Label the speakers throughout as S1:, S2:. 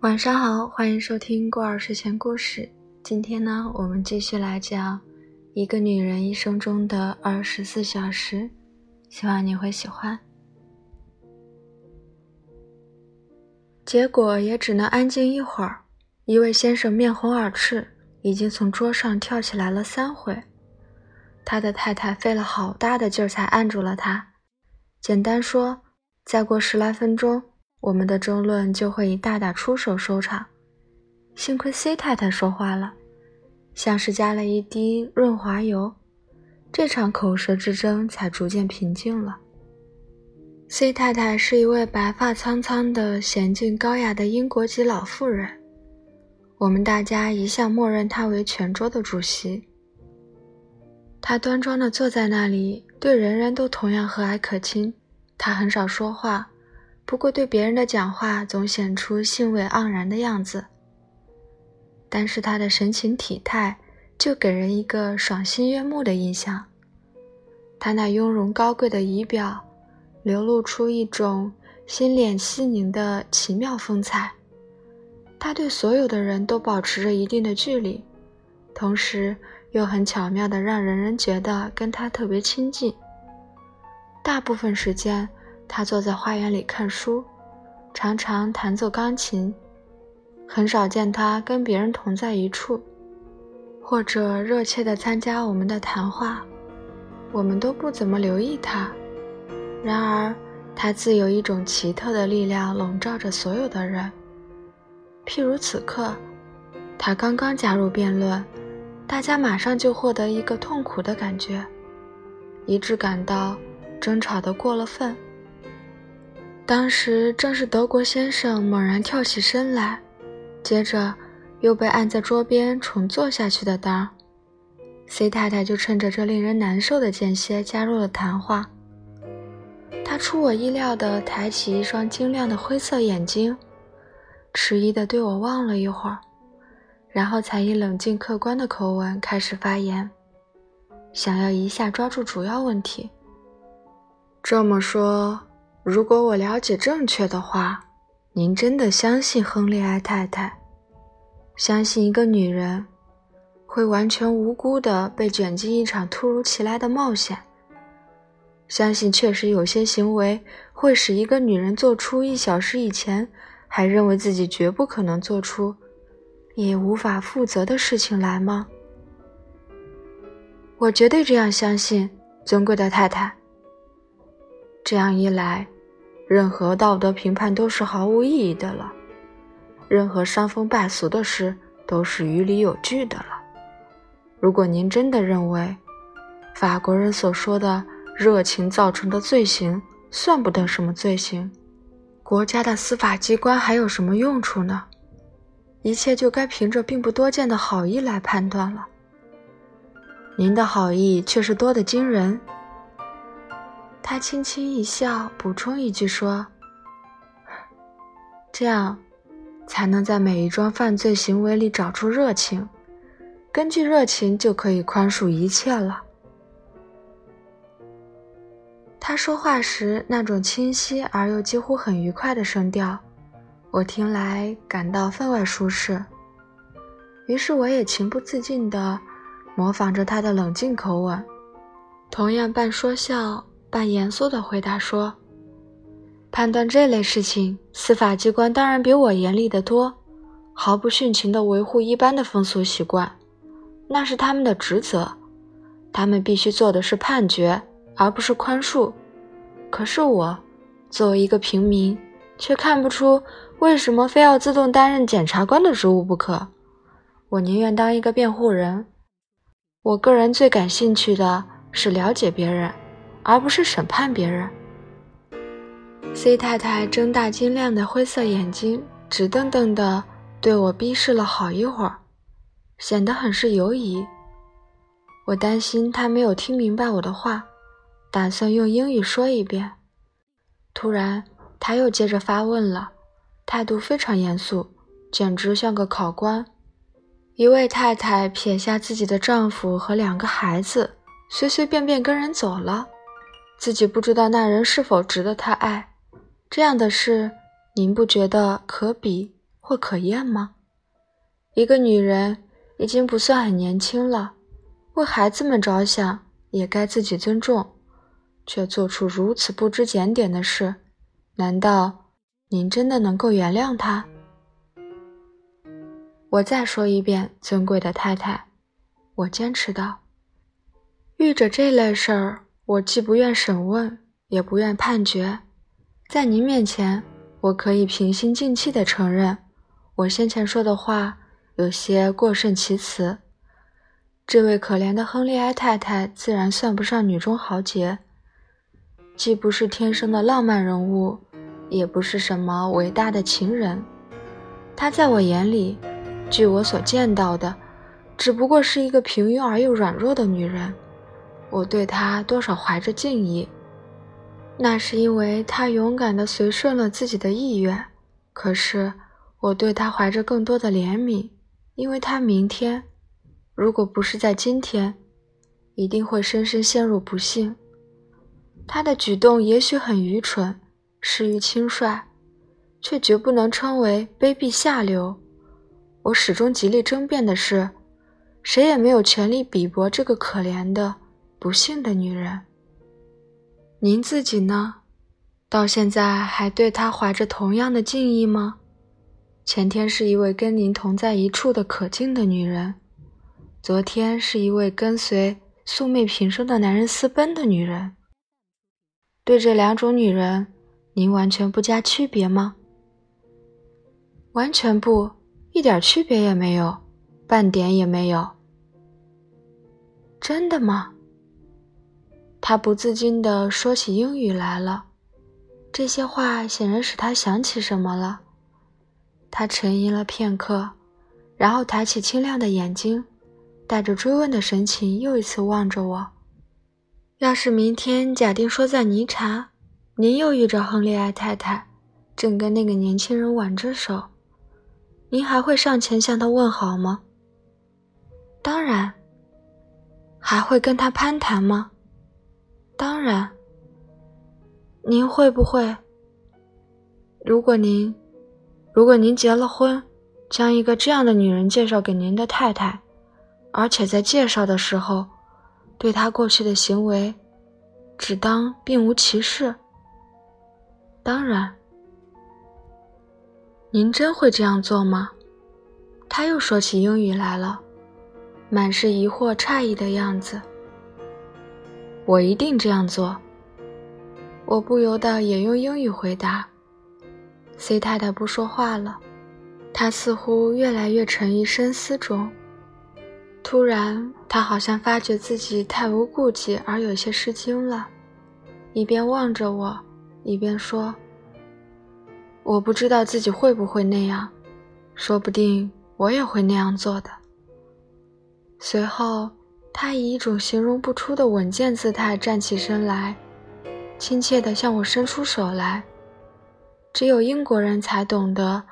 S1: 晚上好，欢迎收听过儿睡前故事。今天呢，我们继续来讲一个女人一生中的二十四小时，希望你会喜欢。结果也只能安静一会儿。一位先生面红耳赤，已经从桌上跳起来了三回。他的太太费了好大的劲儿才按住了他。简单说，再过十来分钟，我们的争论就会以大打出手收场。幸亏 C 太太说话了，像是加了一滴润滑油，这场口舌之争才逐渐平静了。C 太太是一位白发苍苍的娴静高雅的英国籍老妇人，我们大家一向默认她为全桌的主席。她端庄地坐在那里，对人人都同样和蔼可亲。他很少说话，不过对别人的讲话总显出兴味盎然的样子。但是他的神情体态就给人一个赏心悦目的印象。他那雍容高贵的仪表。流露出一种心敛细凝的奇妙风采。他对所有的人都保持着一定的距离，同时又很巧妙地让人人觉得跟他特别亲近。大部分时间，他坐在花园里看书，常常弹奏钢琴，很少见他跟别人同在一处，或者热切地参加我们的谈话。我们都不怎么留意他。然而，他自有一种奇特的力量笼罩着所有的人。譬如此刻，他刚刚加入辩论，大家马上就获得一个痛苦的感觉，一致感到争吵的过了分。当时正是德国先生猛然跳起身来，接着又被按在桌边重坐下去的当，C 太太就趁着这令人难受的间歇加入了谈话。他出我意料地抬起一双晶亮的灰色眼睛，迟疑地对我望了一会儿，然后才以冷静客观的口吻开始发言，想要一下抓住主要问题。这么说，如果我了解正确的话，您真的相信亨利埃太太？相信一个女人会完全无辜地被卷进一场突如其来的冒险？相信确实有些行为会使一个女人做出一小时以前还认为自己绝不可能做出，也无法负责的事情来吗？我绝对这样相信，尊贵的太太。这样一来，任何道德评判都是毫无意义的了，任何伤风败俗的事都是于理有据的了。如果您真的认为法国人所说的，热情造成的罪行算不得什么罪行，国家的司法机关还有什么用处呢？一切就该凭着并不多见的好意来判断了。您的好意却是多得惊人。他轻轻一笑，补充一句说：“这样，才能在每一桩犯罪行为里找出热情，根据热情就可以宽恕一切了。”他说话时那种清晰而又几乎很愉快的声调，我听来感到分外舒适。于是我也情不自禁地模仿着他的冷静口吻，同样半说笑半严肃地回答说：“判断这类事情，司法机关当然比我严厉得多，毫不殉情地维护一般的风俗习惯，那是他们的职责，他们必须做的是判决。”而不是宽恕，可是我作为一个平民，却看不出为什么非要自动担任检察官的职务不可。我宁愿当一个辩护人。我个人最感兴趣的是了解别人，而不是审判别人。C 太太睁大晶亮的灰色眼睛，直瞪瞪地对我逼视了好一会儿，显得很是犹疑。我担心她没有听明白我的话。打算用英语说一遍，突然他又接着发问了，态度非常严肃，简直像个考官。一位太太撇下自己的丈夫和两个孩子，随随便便跟人走了，自己不知道那人是否值得他爱，这样的事，您不觉得可比或可厌吗？一个女人已经不算很年轻了，为孩子们着想，也该自己尊重，却做出如此不知检点的事，难道您真的能够原谅他？我再说一遍，尊贵的太太，我坚持道。遇着这类事儿，我既不愿审问，也不愿判决。在您面前，我可以平心静气地承认，我先前说的话有些过甚其词。这位可怜的亨利埃太太自然算不上女中豪杰，既不是天生的浪漫人物，也不是什么伟大的情人。她在我眼里，据我所见到的，只不过是一个平庸而又软弱的女人。我对她多少怀着敬意，那是因为他勇敢地随顺了自己的意愿。可是我对他怀着更多的怜悯，因为他明天，如果不是在今天，一定会深深陷入不幸。他的举动也许很愚蠢，失于轻率，却绝不能称为卑鄙下流。我始终极力争辩的是，谁也没有权利鄙薄这个可怜的。不幸的女人，您自己呢？到现在还对她怀着同样的敬意吗？前天是一位跟您同在一处的可敬的女人，昨天是一位跟随素昧平生的男人私奔的女人。对这两种女人，您完全不加区别吗？完全不，一点区别也没有，半点也没有。真的吗？他不自禁地说起英语来了，这些话显然使他想起什么了。他沉吟了片刻，然后抬起清亮的眼睛，带着追问的神情，又一次望着我。要是明天假定说在尼察，您又遇着亨利埃太太，正跟那个年轻人挽着手，您还会上前向他问好吗？当然。还会跟他攀谈吗？当然，您会不会？如果您，如果您结了婚，将一个这样的女人介绍给您的太太，而且在介绍的时候，对她过去的行为，只当并无其事。当然，您真会这样做吗？他又说起英语来了，满是疑惑、诧异的样子。我一定这样做。我不由得也用英语回答。C 太太不说话了，她似乎越来越沉于深思中。突然，她好像发觉自己太无顾忌而有些失惊了，一边望着我，一边说：“我不知道自己会不会那样，说不定我也会那样做的。”随后。他以一种形容不出的稳健姿态站起身来，亲切地向我伸出手来。只有英国人才懂得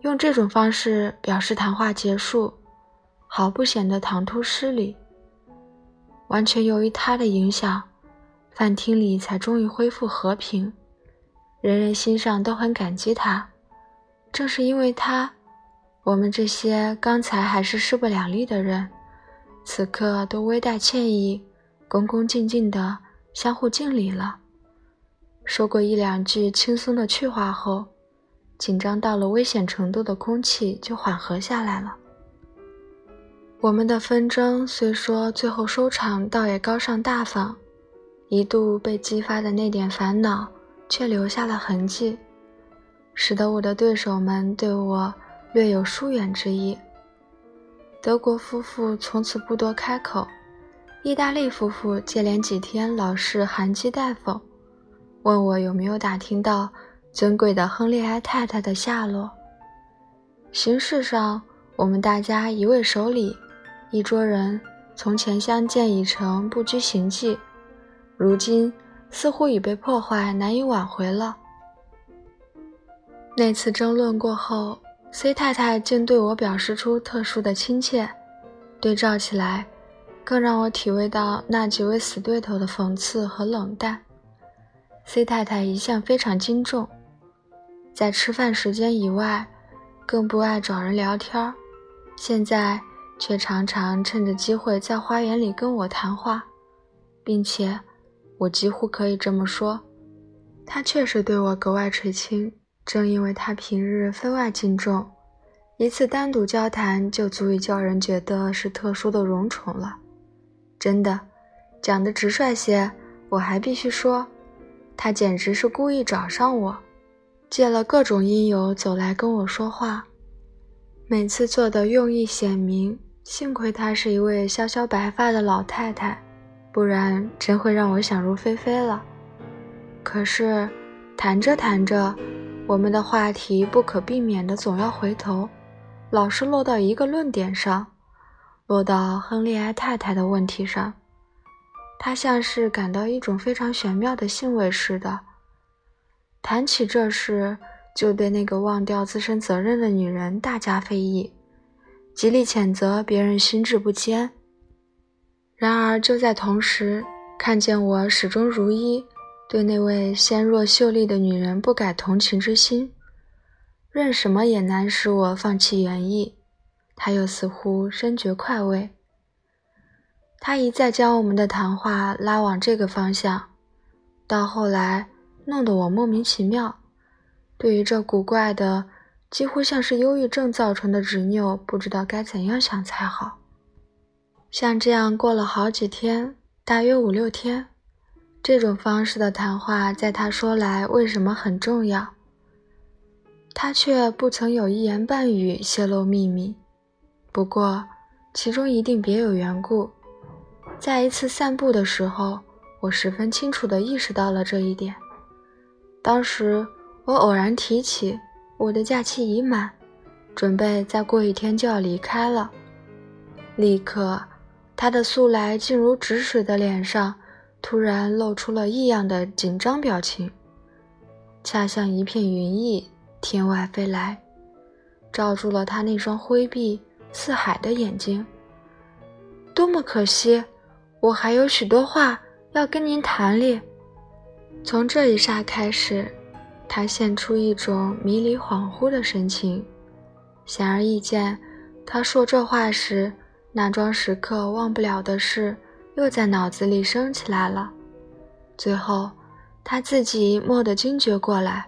S1: 用这种方式表示谈话结束，毫不显得唐突失礼。完全由于他的影响，饭厅里才终于恢复和平，人人心上都很感激他。正是因为他，我们这些刚才还是势不两立的人。此刻都微带歉意，恭恭敬敬地相互敬礼了。说过一两句轻松的趣话后，紧张到了危险程度的空气就缓和下来了。我们的纷争虽说最后收场倒也高尚大方，一度被激发的那点烦恼却留下了痕迹，使得我的对手们对我略有疏远之意。德国夫妇从此不多开口，意大利夫妇接连几天老是含讥待否，问我有没有打听到尊贵的亨利埃太太的下落。形式上，我们大家一位守礼，一桌人从前相见已成不拘形迹，如今似乎已被破坏，难以挽回了。那次争论过后。C 太太竟对我表示出特殊的亲切，对照起来，更让我体味到那几位死对头的讽刺和冷淡。，C 太太一向非常敬重，在吃饭时间以外，更不爱找人聊天儿。现在却常常趁着机会在花园里跟我谈话，并且我几乎可以这么说，他确实对我格外垂青。正因为他平日分外敬重，一次单独交谈就足以叫人觉得是特殊的荣宠了。真的，讲的直率些，我还必须说，他简直是故意找上我，借了各种因由走来跟我说话，每次做的用意显明。幸亏她是一位萧萧白发的老太太，不然真会让我想入非非了。可是，谈着谈着，我们的话题不可避免的总要回头，老是落到一个论点上，落到亨利埃太太的问题上。他像是感到一种非常玄妙的兴味似的，谈起这事，就对那个忘掉自身责任的女人大加非议，极力谴责别人心智不坚。然而就在同时，看见我始终如一。对那位纤弱秀丽的女人不改同情之心，任什么也难使我放弃原意。他又似乎深觉快慰。他一再将我们的谈话拉往这个方向，到后来弄得我莫名其妙。对于这古怪的、几乎像是忧郁症造成的执拗，不知道该怎样想才好。像这样过了好几天，大约五六天。这种方式的谈话，在他说来为什么很重要？他却不曾有一言半语泄露秘密。不过，其中一定别有缘故。在一次散步的时候，我十分清楚地意识到了这一点。当时我偶然提起我的假期已满，准备再过一天就要离开了。立刻，他的素来静如止水的脸上。突然露出了异样的紧张表情，恰像一片云翳天外飞来，罩住了他那双灰碧似海的眼睛。多么可惜，我还有许多话要跟您谈哩。从这一刹开始，他现出一种迷离恍惚的神情，显而易见，他说这话时那桩时刻忘不了的事。又在脑子里升起来了，最后他自己蓦地惊觉过来，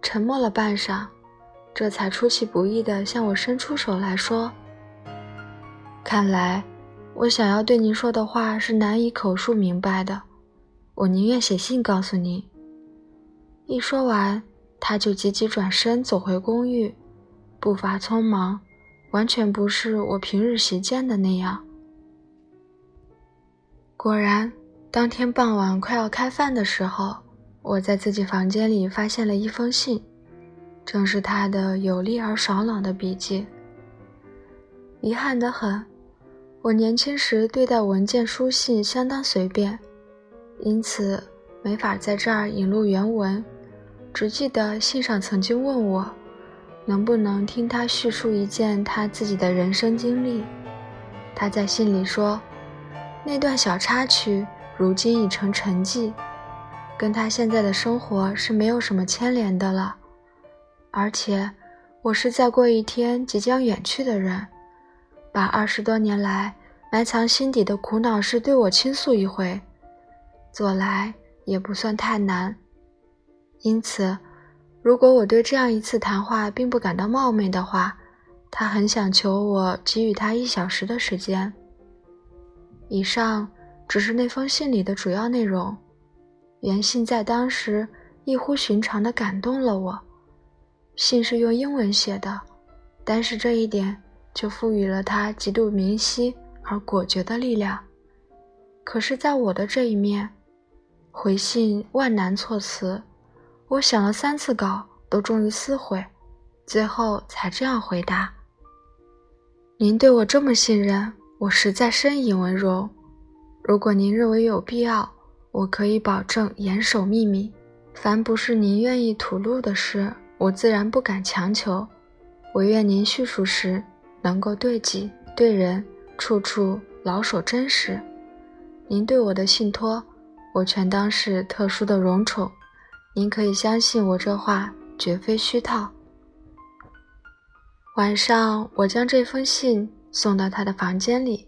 S1: 沉默了半晌，这才出其不意地向我伸出手来说：“看来我想要对您说的话是难以口述明白的，我宁愿写信告诉您。”一说完，他就急急转身走回公寓，步伐匆忙，完全不是我平日习见的那样。果然，当天傍晚快要开饭的时候，我在自己房间里发现了一封信，正是他的有力而爽朗的笔记。遗憾得很，我年轻时对待文件书信相当随便，因此没法在这儿引录原文，只记得信上曾经问我，能不能听他叙述一件他自己的人生经历。他在信里说。那段小插曲如今已成沉寂，跟他现在的生活是没有什么牵连的了。而且，我是再过一天即将远去的人，把二十多年来埋藏心底的苦恼事对我倾诉一回，做来也不算太难。因此，如果我对这样一次谈话并不感到冒昧的话，他很想求我给予他一小时的时间。以上只是那封信里的主要内容，原信在当时异乎寻常的感动了我。信是用英文写的，但是这一点就赋予了它极度明晰而果决的力量。可是，在我的这一面，回信万难措辞，我想了三次稿，都终于撕毁，最后才这样回答：“您对我这么信任。”我实在深以为荣。如果您认为有必要，我可以保证严守秘密。凡不是您愿意吐露的事，我自然不敢强求。我愿您叙述时能够对己对人处处老守真实。您对我的信托，我全当是特殊的荣宠，您可以相信我这话绝非虚套。晚上，我将这封信送到他的房间里。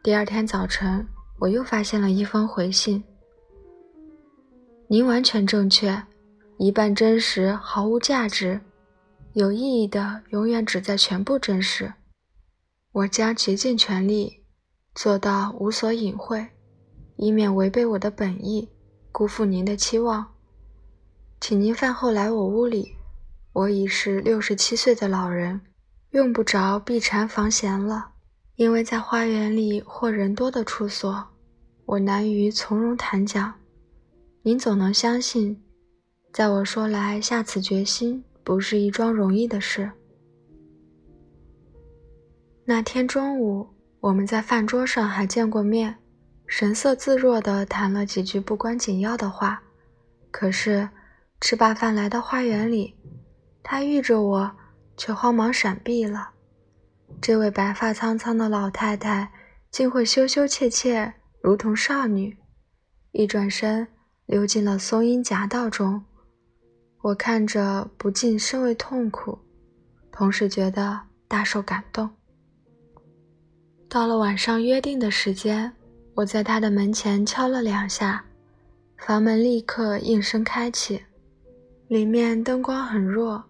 S1: 第二天早晨，我又发现了一封回信。您完全正确，一半真实毫无价值，有意义的永远只在全部真实。我将竭尽全力做到无所隐晦，以免违背我的本意，辜负您的期望。请您饭后来我屋里，我已是六十七岁的老人。用不着避禅防闲了，因为在花园里或人多的处所，我难于从容谈讲。您总能相信，在我说来下此决心不是一桩容易的事。那天中午，我们在饭桌上还见过面，神色自若地谈了几句不关紧要的话。可是吃罢饭来到花园里，他遇着我。却慌忙闪避了。这位白发苍苍的老太太竟会羞羞怯怯，如同少女，一转身溜进了松荫夹道中。我看着不禁甚为痛苦，同时觉得大受感动。到了晚上约定的时间，我在她的门前敲了两下，房门立刻应声开启，里面灯光很弱。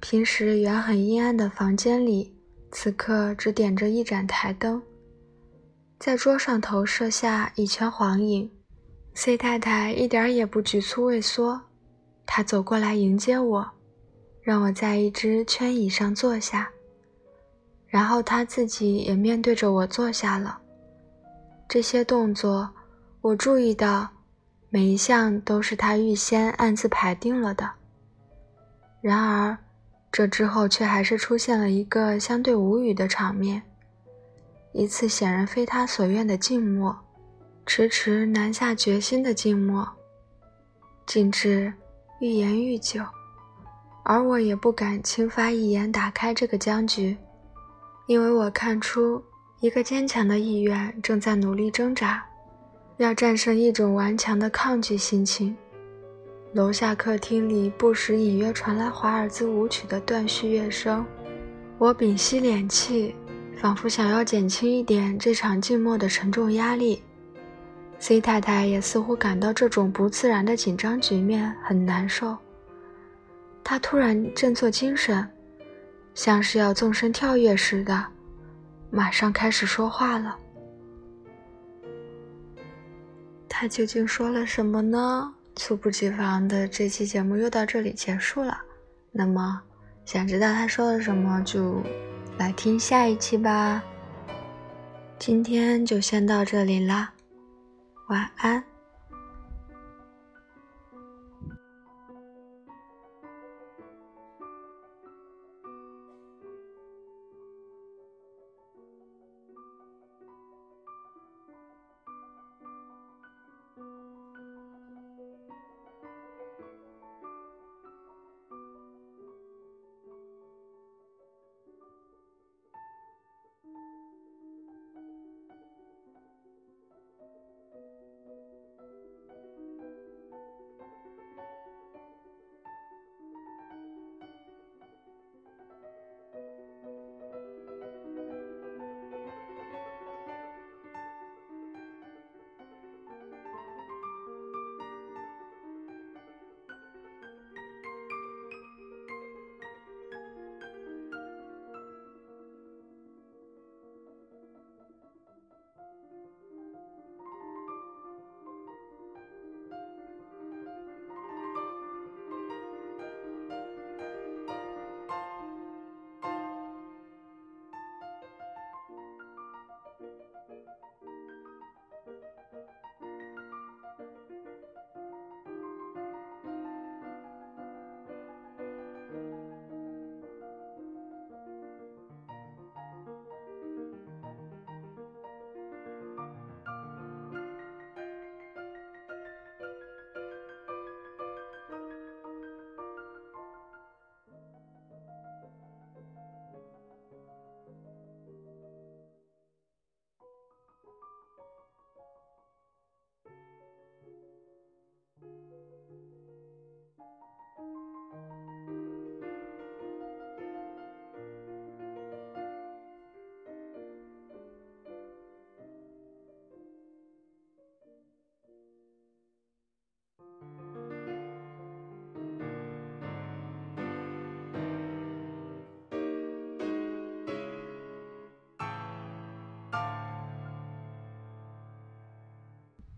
S1: 平时原很阴暗的房间里，此刻只点着一盏台灯，在桌上投射下一圈黄影。C 太太一点也不局促畏缩，她走过来迎接我，让我在一只圈椅上坐下，然后她自己也面对着我坐下了。这些动作，我注意到，每一项都是他预先暗自排定了的。然而。这之后，却还是出现了一个相对无语的场面，一次显然非他所愿的静默，迟迟难下决心的静默，静至欲言欲久，而我也不敢轻发一言打开这个僵局，因为我看出一个坚强的意愿正在努力挣扎，要战胜一种顽强的抗拒心情。楼下客厅里不时隐约传来华尔兹舞曲的断续乐声，我屏息敛气，仿佛想要减轻一点这场静默的沉重压力。C 太太也似乎感到这种不自然的紧张局面很难受，她突然振作精神，像是要纵身跳跃似的，马上开始说话了。他究竟说了什么呢？猝不及防的这期节目又到这里结束了，那么想知道他说了什么，就来听下一期吧。今天就先到这里啦，晚安。